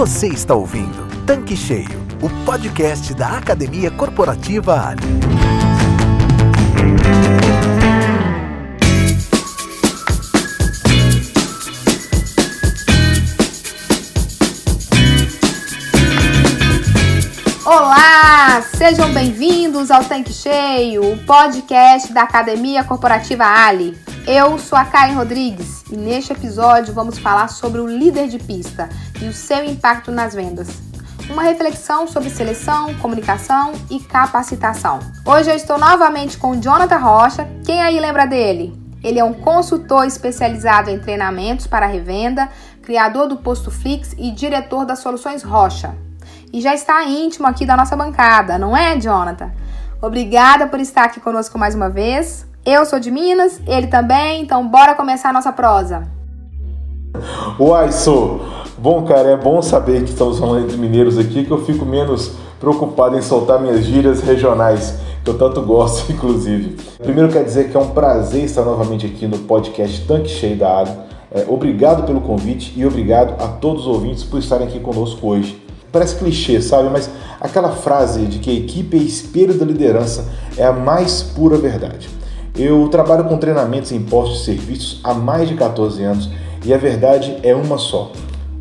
Você está ouvindo Tanque Cheio, o podcast da Academia Corporativa Ali. Olá, sejam bem-vindos ao Tanque Cheio, o podcast da Academia Corporativa Ali. Eu sou a Karen Rodrigues e neste episódio vamos falar sobre o líder de pista e o seu impacto nas vendas. Uma reflexão sobre seleção, comunicação e capacitação. Hoje eu estou novamente com o Jonathan Rocha. Quem aí lembra dele? Ele é um consultor especializado em treinamentos para revenda, criador do Posto Flix e diretor das Soluções Rocha. E já está íntimo aqui da nossa bancada, não é, Jonathan? Obrigada por estar aqui conosco mais uma vez. Eu sou de Minas, ele também, então bora começar a nossa prosa. Uai, sou. Bom, cara, é bom saber que estamos falando de mineiros aqui, que eu fico menos preocupado em soltar minhas gírias regionais, que eu tanto gosto, inclusive. Primeiro, quer dizer que é um prazer estar novamente aqui no podcast Tanque Cheio da Água. É, obrigado pelo convite e obrigado a todos os ouvintes por estarem aqui conosco hoje. Parece clichê, sabe? Mas aquela frase de que a equipe é espelho da liderança é a mais pura verdade. Eu trabalho com treinamentos em postos de serviços há mais de 14 anos e a verdade é uma só: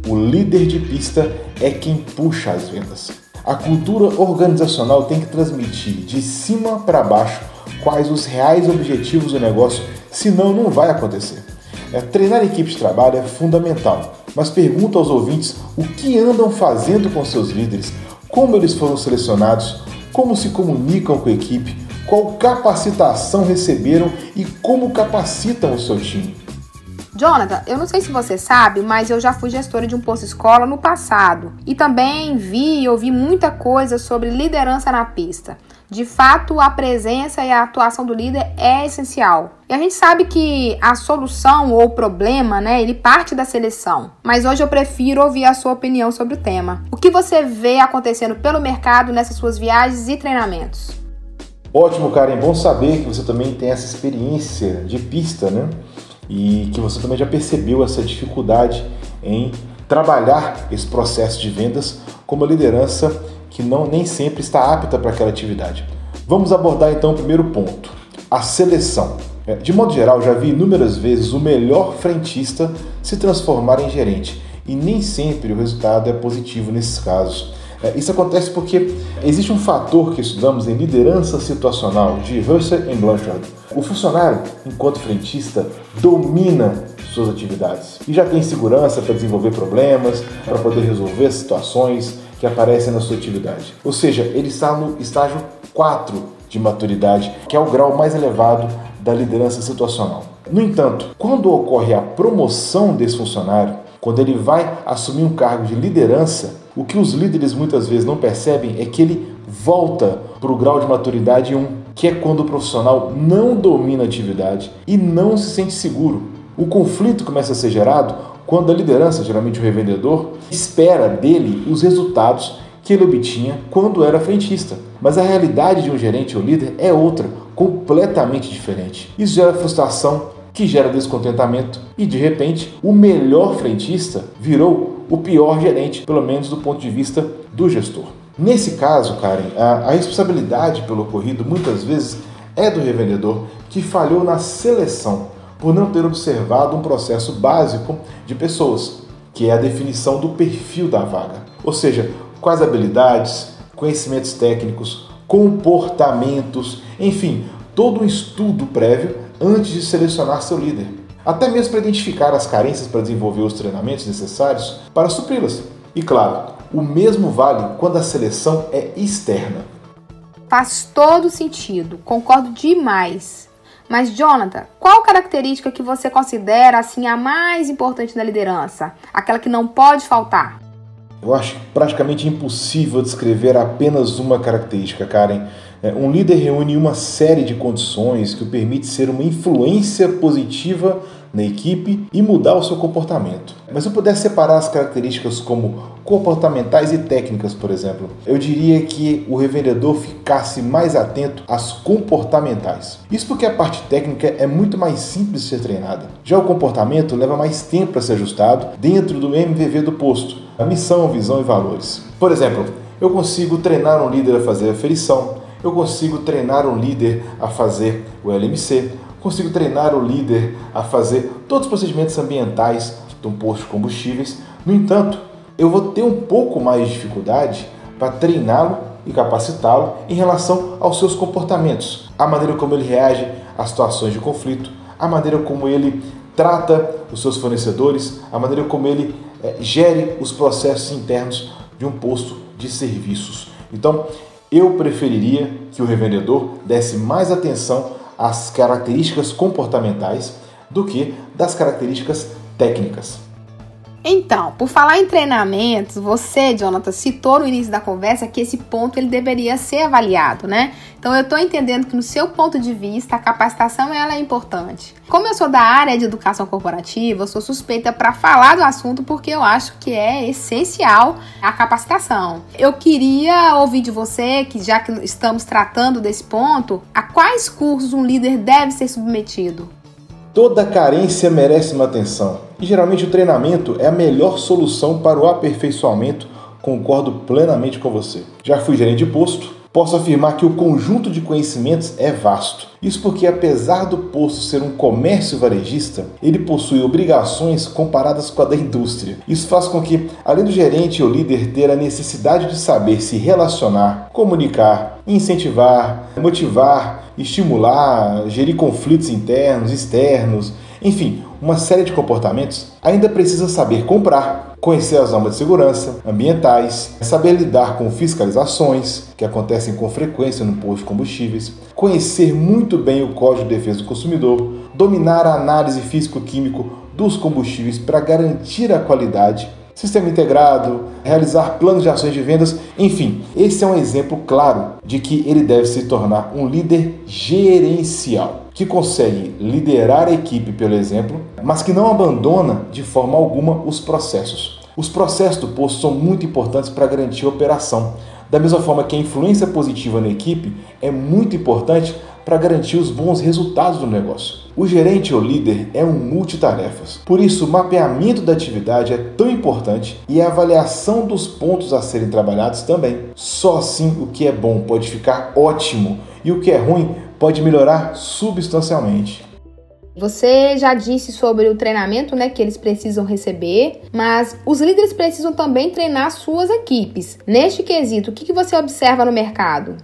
o líder de pista é quem puxa as vendas. A cultura organizacional tem que transmitir de cima para baixo quais os reais objetivos do negócio, senão não vai acontecer. É, treinar equipe de trabalho é fundamental, mas pergunto aos ouvintes o que andam fazendo com seus líderes, como eles foram selecionados, como se comunicam com a equipe, qual capacitação receberam e como capacitam o seu time. Jonathan, eu não sei se você sabe, mas eu já fui gestora de um posto escola no passado e também vi e ouvi muita coisa sobre liderança na pista. De fato, a presença e a atuação do líder é essencial. E a gente sabe que a solução ou o problema, né, ele parte da seleção. Mas hoje eu prefiro ouvir a sua opinião sobre o tema. O que você vê acontecendo pelo mercado nessas suas viagens e treinamentos? Ótimo, Karen. Bom saber que você também tem essa experiência de pista, né? E que você também já percebeu essa dificuldade em trabalhar esse processo de vendas como uma liderança que não nem sempre está apta para aquela atividade. Vamos abordar então o primeiro ponto: a seleção. É, de modo geral, já vi inúmeras vezes o melhor frentista se transformar em gerente e nem sempre o resultado é positivo nesses casos. É, isso acontece porque existe um fator que estudamos em liderança situacional de Russell e Blanchard. O funcionário, enquanto frentista, domina suas atividades e já tem segurança para desenvolver problemas, para poder resolver situações que aparecem na sua atividade. Ou seja, ele está no estágio 4 de maturidade, que é o grau mais elevado da liderança situacional. No entanto, quando ocorre a promoção desse funcionário, quando ele vai assumir um cargo de liderança, o que os líderes muitas vezes não percebem é que ele volta para o grau de maturidade 1, que é quando o profissional não domina a atividade e não se sente seguro. O conflito começa a ser gerado quando a liderança, geralmente o revendedor, espera dele os resultados que ele obtinha quando era frentista. Mas a realidade de um gerente ou líder é outra, completamente diferente. Isso gera frustração, que gera descontentamento e de repente o melhor frentista virou o pior gerente, pelo menos do ponto de vista do gestor. Nesse caso, Karen, a, a responsabilidade pelo ocorrido muitas vezes é do revendedor que falhou na seleção por não ter observado um processo básico de pessoas, que é a definição do perfil da vaga. Ou seja, quais habilidades, conhecimentos técnicos, comportamentos, enfim, todo um estudo prévio antes de selecionar seu líder, até mesmo para identificar as carências para desenvolver os treinamentos necessários para supri-las. E claro, o mesmo vale quando a seleção é externa. Faz todo sentido, concordo demais. Mas Jonathan, qual característica que você considera assim a mais importante na liderança? Aquela que não pode faltar? Eu acho praticamente impossível descrever apenas uma característica, Karen. É, um líder reúne uma série de condições que o permite ser uma influência positiva na equipe e mudar o seu comportamento. Mas se eu pudesse separar as características como comportamentais e técnicas, por exemplo, eu diria que o revendedor ficasse mais atento às comportamentais. Isso porque a parte técnica é muito mais simples de ser treinada. Já o comportamento leva mais tempo para ser ajustado dentro do MVV do posto, a missão, visão e valores. Por exemplo, eu consigo treinar um líder a fazer a ferição, eu consigo treinar um líder a fazer o LMC, consigo treinar o líder a fazer todos os procedimentos ambientais de um posto de combustíveis. No entanto, eu vou ter um pouco mais de dificuldade para treiná-lo e capacitá-lo em relação aos seus comportamentos, a maneira como ele reage a situações de conflito, a maneira como ele trata os seus fornecedores, a maneira como ele é, gere os processos internos de um posto de serviços. Então, eu preferiria que o revendedor desse mais atenção às características comportamentais do que das características técnicas. Então, por falar em treinamentos, você, Jonathan, citou no início da conversa que esse ponto ele deveria ser avaliado, né? Então eu estou entendendo que no seu ponto de vista a capacitação ela é importante. Como eu sou da área de educação corporativa, eu sou suspeita para falar do assunto porque eu acho que é essencial a capacitação. Eu queria ouvir de você, que já que estamos tratando desse ponto, a quais cursos um líder deve ser submetido? Toda carência merece uma atenção e geralmente o treinamento é a melhor solução para o aperfeiçoamento. Concordo plenamente com você. Já fui gerente de posto, posso afirmar que o conjunto de conhecimentos é vasto. Isso porque, apesar do posto ser um comércio varejista, ele possui obrigações comparadas com a da indústria. Isso faz com que, além do gerente ou líder ter a necessidade de saber se relacionar, comunicar, incentivar, motivar, estimular, gerir conflitos internos, externos, enfim, uma série de comportamentos, ainda precisa saber comprar, conhecer as normas de segurança ambientais, saber lidar com fiscalizações que acontecem com frequência no posto de combustíveis, conhecer muito bem o Código de Defesa do Consumidor, dominar a análise físico-químico dos combustíveis para garantir a qualidade sistema integrado, realizar planos de ações de vendas, enfim, esse é um exemplo claro de que ele deve se tornar um líder gerencial, que consegue liderar a equipe pelo exemplo, mas que não abandona de forma alguma os processos. Os processos do posto são muito importantes para garantir a operação. Da mesma forma que a influência positiva na equipe é muito importante para garantir os bons resultados do negócio. O gerente ou líder é um multitarefas. Por isso, o mapeamento da atividade é tão importante e a avaliação dos pontos a serem trabalhados também. Só assim o que é bom pode ficar ótimo e o que é ruim pode melhorar substancialmente. Você já disse sobre o treinamento né, que eles precisam receber, mas os líderes precisam também treinar suas equipes. Neste quesito, o que você observa no mercado?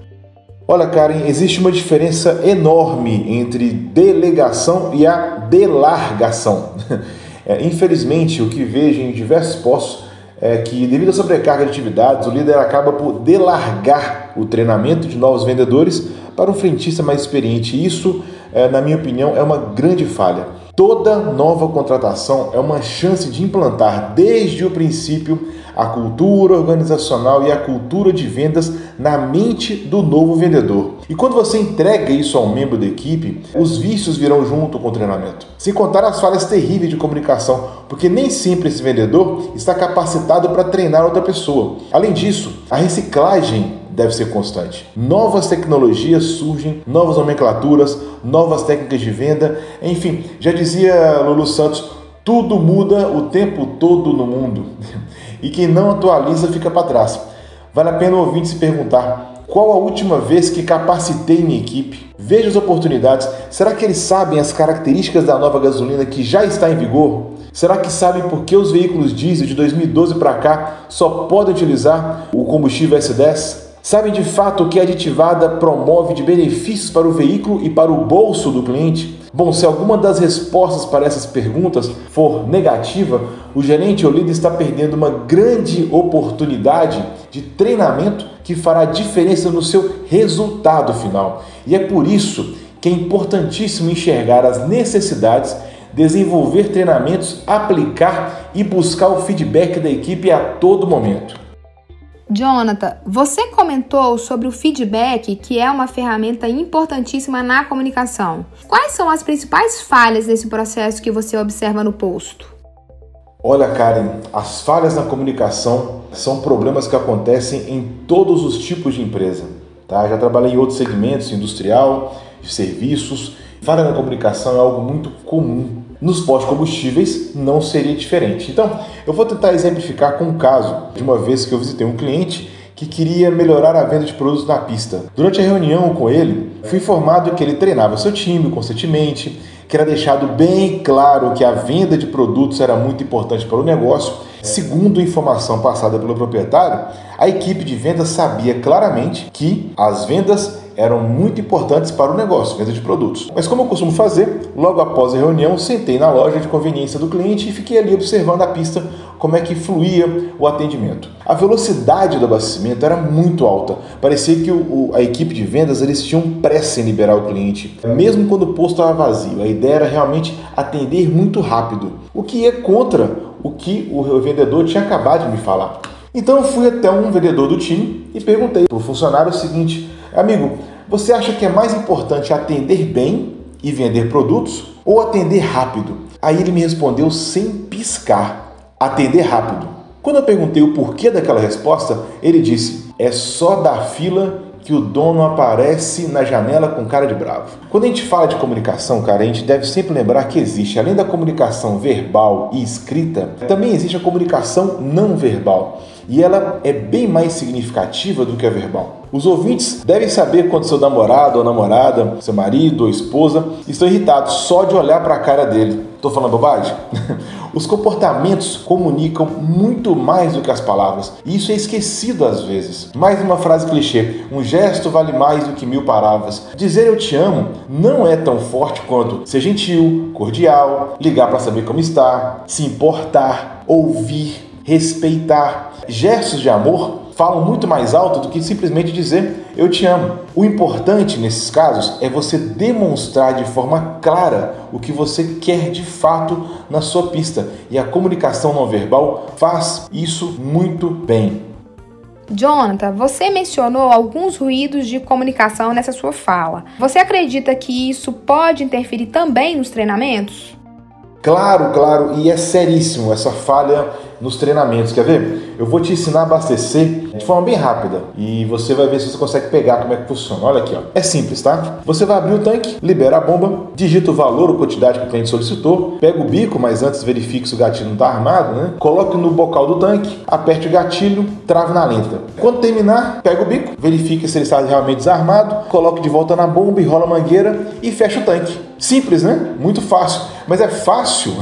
Olha, Karen, existe uma diferença enorme entre delegação e a delargação. É, infelizmente, o que vejo em diversos postos é que, devido à sobrecarga de atividades, o líder acaba por delargar o treinamento de novos vendedores para um frentista mais experiente. Isso, é, na minha opinião, é uma grande falha. Toda nova contratação é uma chance de implantar desde o princípio a cultura organizacional e a cultura de vendas na mente do novo vendedor. E quando você entrega isso a um membro da equipe, os vícios virão junto com o treinamento. Sem contar as falhas terríveis de comunicação, porque nem sempre esse vendedor está capacitado para treinar outra pessoa. Além disso, a reciclagem deve ser constante. Novas tecnologias surgem, novas nomenclaturas, novas técnicas de venda, enfim, já dizia Lulu Santos, tudo muda o tempo todo no mundo. E quem não atualiza fica para trás. Vale a pena o ouvinte se perguntar: qual a última vez que capacitei minha equipe? Veja as oportunidades. Será que eles sabem as características da nova gasolina que já está em vigor? Será que sabem por que os veículos diesel de 2012 para cá só podem utilizar o combustível S10? Sabem de fato o que a aditivada promove de benefícios para o veículo e para o bolso do cliente? Bom, se alguma das respostas para essas perguntas for negativa, o gerente ou líder está perdendo uma grande oportunidade de treinamento que fará diferença no seu resultado final. E é por isso que é importantíssimo enxergar as necessidades, desenvolver treinamentos, aplicar e buscar o feedback da equipe a todo momento. Jonathan, você comentou sobre o feedback, que é uma ferramenta importantíssima na comunicação. Quais são as principais falhas desse processo que você observa no posto? Olha, Karen, as falhas na comunicação são problemas que acontecem em todos os tipos de empresa. Tá? Já trabalhei em outros segmentos, industrial, de serviços. Falha na comunicação é algo muito comum. Nos pós-combustíveis não seria diferente. Então, eu vou tentar exemplificar com um caso de uma vez que eu visitei um cliente que queria melhorar a venda de produtos na pista. Durante a reunião com ele, fui informado que ele treinava seu time constantemente, que era deixado bem claro que a venda de produtos era muito importante para o negócio. Segundo informação passada pelo proprietário, a equipe de vendas sabia claramente que as vendas eram muito importantes para o negócio, venda de produtos. Mas como eu costumo fazer, logo após a reunião, sentei na loja de conveniência do cliente e fiquei ali observando a pista como é que fluía o atendimento. A velocidade do abastecimento era muito alta. Parecia que o, a equipe de vendas eles tinham pressa em liberar o cliente, mesmo quando o posto estava vazio. A ideia era realmente atender muito rápido, o que é contra o que o vendedor tinha acabado de me falar. Então eu fui até um vendedor do time e perguntei para o funcionário o seguinte: Amigo, você acha que é mais importante atender bem e vender produtos ou atender rápido? Aí ele me respondeu sem piscar: atender rápido. Quando eu perguntei o porquê daquela resposta, ele disse: é só da fila que o dono aparece na janela com cara de bravo. Quando a gente fala de comunicação, cara, a gente deve sempre lembrar que existe, além da comunicação verbal e escrita, também existe a comunicação não verbal. E ela é bem mais significativa do que a verbal. Os ouvintes devem saber quando seu namorado ou namorada, seu marido ou esposa estão irritados só de olhar para a cara dele. Estou falando bobagem? Os comportamentos comunicam muito mais do que as palavras, e isso é esquecido às vezes. Mais uma frase clichê: um gesto vale mais do que mil palavras. Dizer eu te amo não é tão forte quanto ser gentil, cordial, ligar para saber como está, se importar, ouvir, respeitar. Gestos de amor falam muito mais alto do que simplesmente dizer eu te amo. O importante nesses casos é você demonstrar de forma clara o que você quer de fato na sua pista. E a comunicação não verbal faz isso muito bem. Jonathan, você mencionou alguns ruídos de comunicação nessa sua fala. Você acredita que isso pode interferir também nos treinamentos? Claro, claro, e é seríssimo essa falha nos treinamentos. Quer ver? Eu vou te ensinar a abastecer de forma bem rápida e você vai ver se você consegue pegar como é que funciona. Olha aqui, ó. É simples, tá? Você vai abrir o tanque, libera a bomba, digita o valor ou quantidade que o cliente solicitou, pega o bico, mas antes verifique se o gatilho não está armado, né? Coloque no bocal do tanque, aperte o gatilho, trave na lenta. Quando terminar, pega o bico, verifique se ele está realmente desarmado, coloque de volta na bomba, enrola a mangueira e fecha o tanque. Simples, né? Muito fácil. Mas é fácil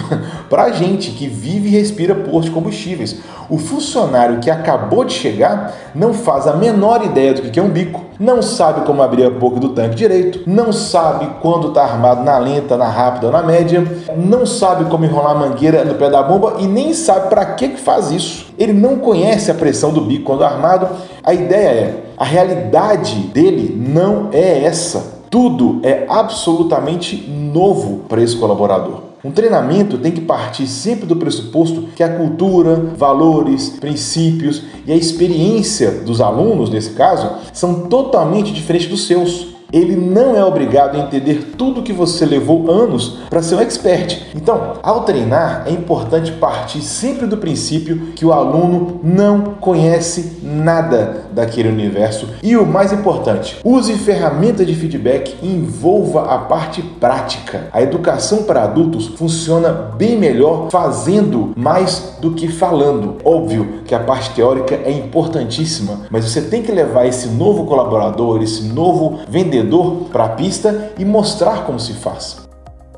para a gente que vive e respira posto de combustíveis. O funcionário que acabou de chegar não faz a menor ideia do que é um bico, não sabe como abrir a boca do tanque direito, não sabe quando está armado na lenta, na rápida ou na média, não sabe como enrolar a mangueira no pé da bomba e nem sabe para que, que faz isso. Ele não conhece a pressão do bico quando armado. A ideia é, a realidade dele não é essa. Tudo é absolutamente novo para esse colaborador. Um treinamento tem que partir sempre do pressuposto que a cultura, valores, princípios e a experiência dos alunos, nesse caso, são totalmente diferentes dos seus ele não é obrigado a entender tudo que você levou anos para ser um expert. Então, ao treinar, é importante partir sempre do princípio que o aluno não conhece nada daquele universo. E o mais importante, use ferramentas de feedback e envolva a parte prática. A educação para adultos funciona bem melhor fazendo mais do que falando. Óbvio que a parte teórica é importantíssima, mas você tem que levar esse novo colaborador, esse novo vendedor vendedor para a pista e mostrar como se faz.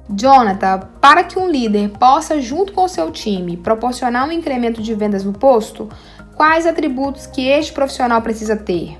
Jonathan, para que um líder possa, junto com o seu time, proporcionar um incremento de vendas no posto, quais atributos que este profissional precisa ter?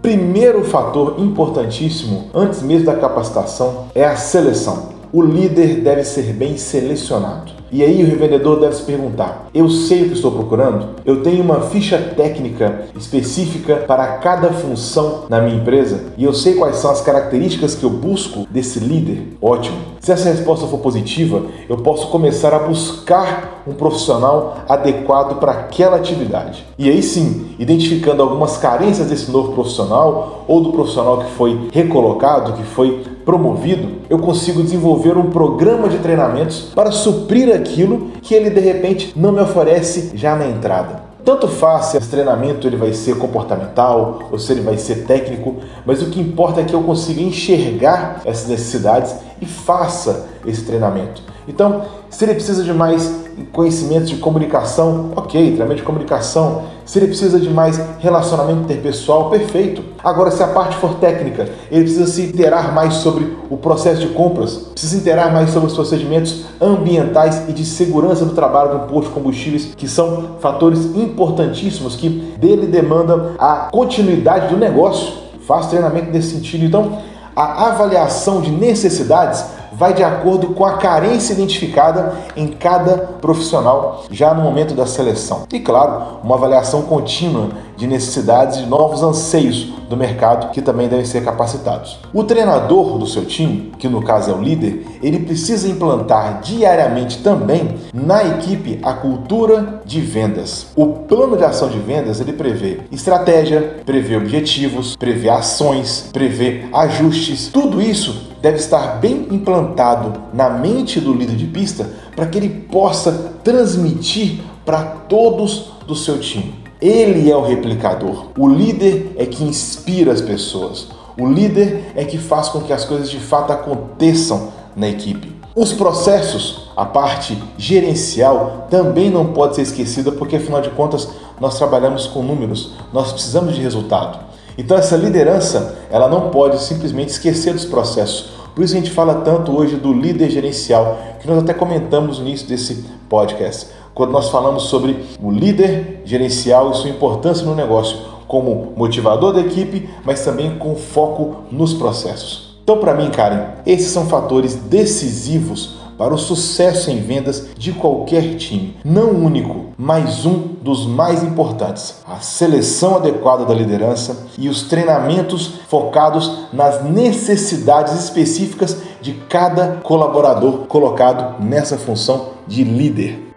Primeiro fator importantíssimo, antes mesmo da capacitação, é a seleção. O líder deve ser bem selecionado. E aí o revendedor deve se perguntar: eu sei o que estou procurando? Eu tenho uma ficha técnica específica para cada função na minha empresa e eu sei quais são as características que eu busco desse líder? Ótimo. Se essa resposta for positiva, eu posso começar a buscar um profissional adequado para aquela atividade. E aí sim, identificando algumas carências desse novo profissional ou do profissional que foi recolocado, que foi promovido, eu consigo desenvolver um programa de treinamentos para suprir aquilo que ele de repente não me oferece já na entrada. Tanto faz se esse treinamento ele vai ser comportamental ou se ele vai ser técnico, mas o que importa é que eu consiga enxergar essas necessidades e faça esse treinamento. Então, se ele precisa de mais conhecimentos de comunicação, ok, treinamento de comunicação. Se ele precisa de mais relacionamento interpessoal, perfeito. Agora, se a parte for técnica, ele precisa se interar mais sobre o processo de compras, precisa interar mais sobre os procedimentos ambientais e de segurança do trabalho do posto de combustíveis, que são fatores importantíssimos que dele demandam a continuidade do negócio. Faz treinamento nesse sentido. Então, a avaliação de necessidades vai de acordo com a carência identificada em cada profissional já no momento da seleção. E claro, uma avaliação contínua de necessidades e novos anseios do mercado que também devem ser capacitados. O treinador do seu time, que no caso é o líder, ele precisa implantar diariamente também na equipe a cultura de vendas. O plano de ação de vendas ele prevê estratégia, prevê objetivos, prevê ações, prevê ajustes. Tudo isso deve estar bem implantado na mente do líder de pista para que ele possa transmitir para todos do seu time. Ele é o replicador. O líder é que inspira as pessoas. O líder é que faz com que as coisas de fato aconteçam na equipe. Os processos, a parte gerencial, também não pode ser esquecida porque afinal de contas nós trabalhamos com números, nós precisamos de resultado. Então essa liderança, ela não pode simplesmente esquecer dos processos. Por isso a gente fala tanto hoje do líder gerencial, que nós até comentamos no início desse podcast, quando nós falamos sobre o líder gerencial e sua importância no negócio como motivador da equipe, mas também com foco nos processos. Então, para mim, Karen, esses são fatores decisivos para o sucesso em vendas de qualquer time. Não único, mas um dos mais importantes: a seleção adequada da liderança e os treinamentos focados nas necessidades específicas de cada colaborador colocado nessa função de líder.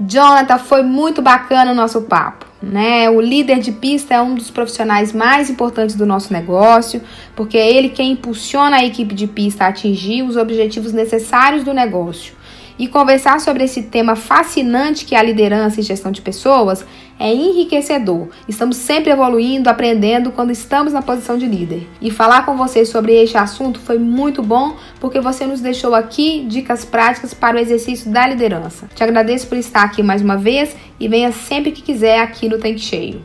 Jonathan, foi muito bacana o nosso papo. Né? O líder de pista é um dos profissionais mais importantes do nosso negócio, porque é ele quem impulsiona a equipe de pista a atingir os objetivos necessários do negócio. E conversar sobre esse tema fascinante que é a liderança e gestão de pessoas é enriquecedor. Estamos sempre evoluindo, aprendendo quando estamos na posição de líder. E falar com você sobre este assunto foi muito bom porque você nos deixou aqui dicas práticas para o exercício da liderança. Te agradeço por estar aqui mais uma vez e venha sempre que quiser aqui no Tanque Cheio.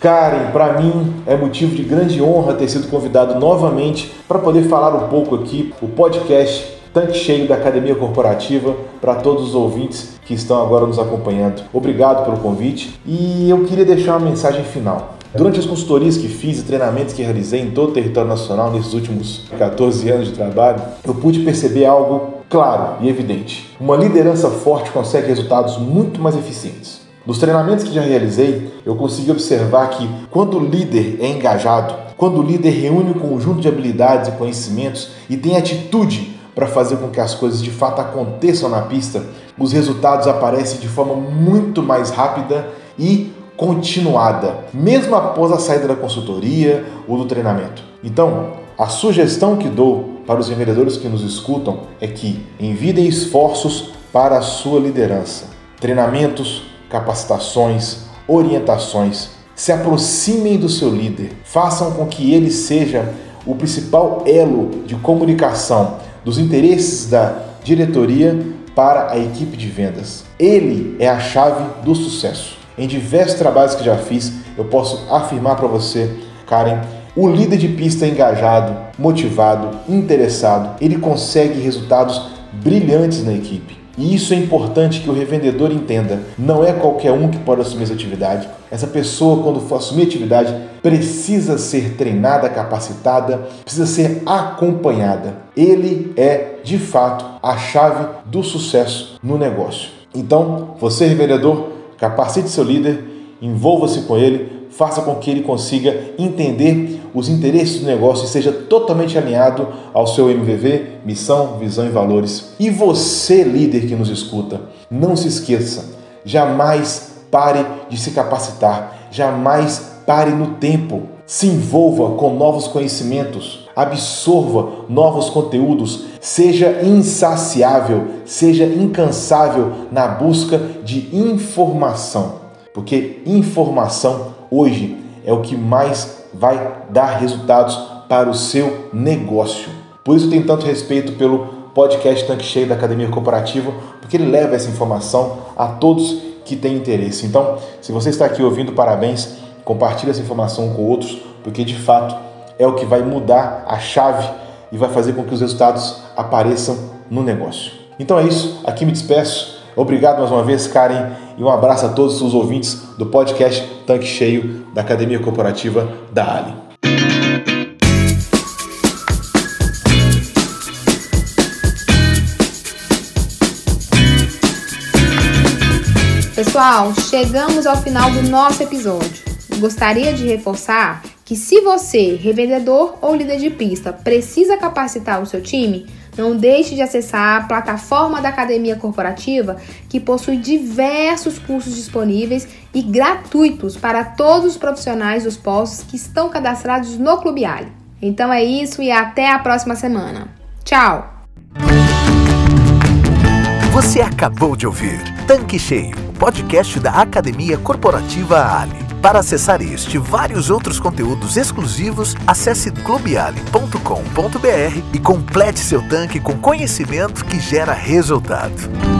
Karen, para mim é motivo de grande honra ter sido convidado novamente para poder falar um pouco aqui o podcast tanque cheio da Academia Corporativa para todos os ouvintes que estão agora nos acompanhando. Obrigado pelo convite e eu queria deixar uma mensagem final. Durante as consultorias que fiz e treinamentos que realizei em todo o território nacional nesses últimos 14 anos de trabalho, eu pude perceber algo claro e evidente. Uma liderança forte consegue resultados muito mais eficientes. Nos treinamentos que já realizei, eu consegui observar que quando o líder é engajado, quando o líder reúne um conjunto de habilidades e conhecimentos e tem atitude para fazer com que as coisas de fato aconteçam na pista, os resultados aparecem de forma muito mais rápida e continuada, mesmo após a saída da consultoria ou do treinamento. Então, a sugestão que dou para os vendedores que nos escutam é que envidem esforços para a sua liderança. Treinamentos, capacitações, orientações. Se aproximem do seu líder, façam com que ele seja o principal elo de comunicação dos interesses da diretoria para a equipe de vendas. Ele é a chave do sucesso. Em diversos trabalhos que já fiz, eu posso afirmar para você, Karen, o líder de pista engajado, motivado, interessado, ele consegue resultados brilhantes na equipe. E isso é importante que o revendedor entenda. Não é qualquer um que pode assumir essa atividade. Essa pessoa, quando for assumir atividade, precisa ser treinada, capacitada, precisa ser acompanhada. Ele é de fato a chave do sucesso no negócio. Então, você, revendedor, capacite seu líder, envolva-se com ele, faça com que ele consiga entender os interesses do negócio e seja totalmente alinhado ao seu MVV, missão, visão e valores. E você, líder que nos escuta, não se esqueça, jamais pare de se capacitar, jamais pare no tempo. Se envolva com novos conhecimentos, absorva novos conteúdos, seja insaciável, seja incansável na busca de informação, porque informação hoje é o que mais vai dar resultados para o seu negócio. Por isso tem tanto respeito pelo podcast Tanque Cheio da Academia Cooperativa, porque ele leva essa informação a todos que têm interesse. Então, se você está aqui ouvindo, parabéns, compartilhe essa informação com outros, porque de fato é o que vai mudar a chave e vai fazer com que os resultados apareçam no negócio. Então é isso, aqui me despeço. Obrigado mais uma vez, Karen, e um abraço a todos os ouvintes do podcast Tanque Cheio da Academia Corporativa da Ali. Pessoal, chegamos ao final do nosso episódio. Gostaria de reforçar que se você, revendedor ou líder de pista, precisa capacitar o seu time, não deixe de acessar a plataforma da Academia Corporativa, que possui diversos cursos disponíveis e gratuitos para todos os profissionais dos postos que estão cadastrados no Clube Ali. Então é isso e até a próxima semana. Tchau! Você acabou de ouvir Tanque Cheio, podcast da Academia Corporativa Ali. Para acessar este e vários outros conteúdos exclusivos, acesse clubeali.com.br e complete seu tanque com conhecimento que gera resultado.